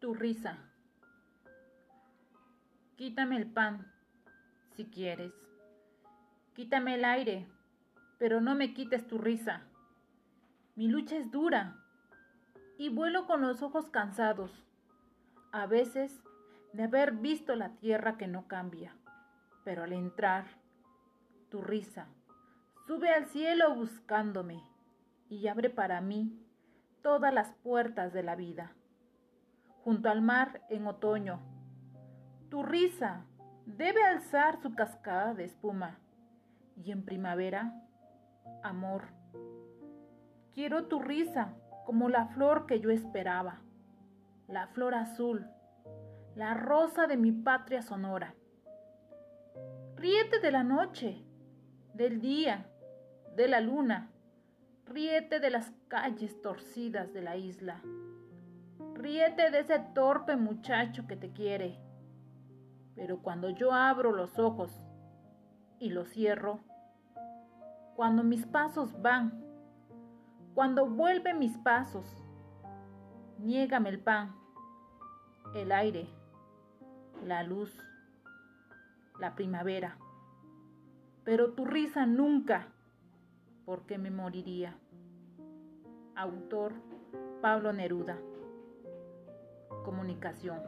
tu risa. Quítame el pan, si quieres. Quítame el aire, pero no me quites tu risa. Mi lucha es dura y vuelo con los ojos cansados, a veces de haber visto la tierra que no cambia. Pero al entrar, tu risa sube al cielo buscándome y abre para mí todas las puertas de la vida junto al mar en otoño. Tu risa debe alzar su cascada de espuma. Y en primavera, amor. Quiero tu risa como la flor que yo esperaba, la flor azul, la rosa de mi patria sonora. Ríete de la noche, del día, de la luna, ríete de las calles torcidas de la isla. Ríete de ese torpe muchacho que te quiere. Pero cuando yo abro los ojos y los cierro, cuando mis pasos van, cuando vuelven mis pasos, niégame el pan, el aire, la luz, la primavera. Pero tu risa nunca, porque me moriría. Autor Pablo Neruda comunicación.